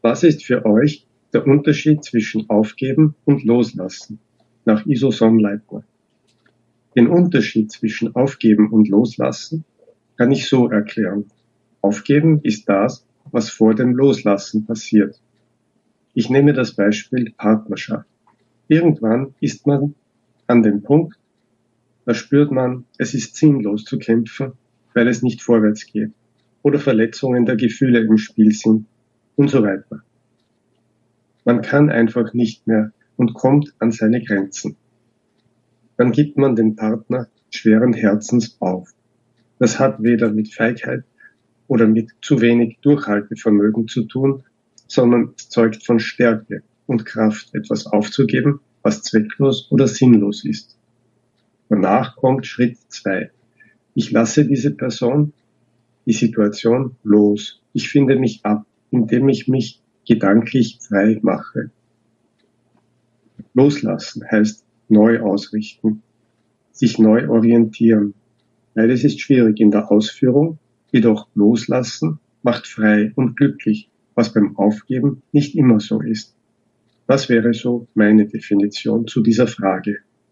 Was ist für euch der Unterschied zwischen Aufgeben und Loslassen nach Iso Sonnleitner? Den Unterschied zwischen Aufgeben und Loslassen kann ich so erklären. Aufgeben ist das, was vor dem Loslassen passiert. Ich nehme das Beispiel Partnerschaft. Irgendwann ist man an dem Punkt, da spürt man, es ist sinnlos zu kämpfen, weil es nicht vorwärts geht oder Verletzungen der Gefühle im Spiel sind und so weiter. Man kann einfach nicht mehr und kommt an seine Grenzen. Dann gibt man den Partner schweren Herzens auf. Das hat weder mit Feigheit oder mit zu wenig Durchhaltevermögen zu tun, sondern es zeugt von Stärke und Kraft, etwas aufzugeben, was zwecklos oder sinnlos ist. Danach kommt Schritt zwei. Ich lasse diese Person, die Situation los. Ich finde mich ab, indem ich mich gedanklich frei mache. Loslassen heißt neu ausrichten, sich neu orientieren. Beides ist schwierig in der Ausführung, jedoch loslassen macht frei und glücklich, was beim Aufgeben nicht immer so ist. Das wäre so meine Definition zu dieser Frage.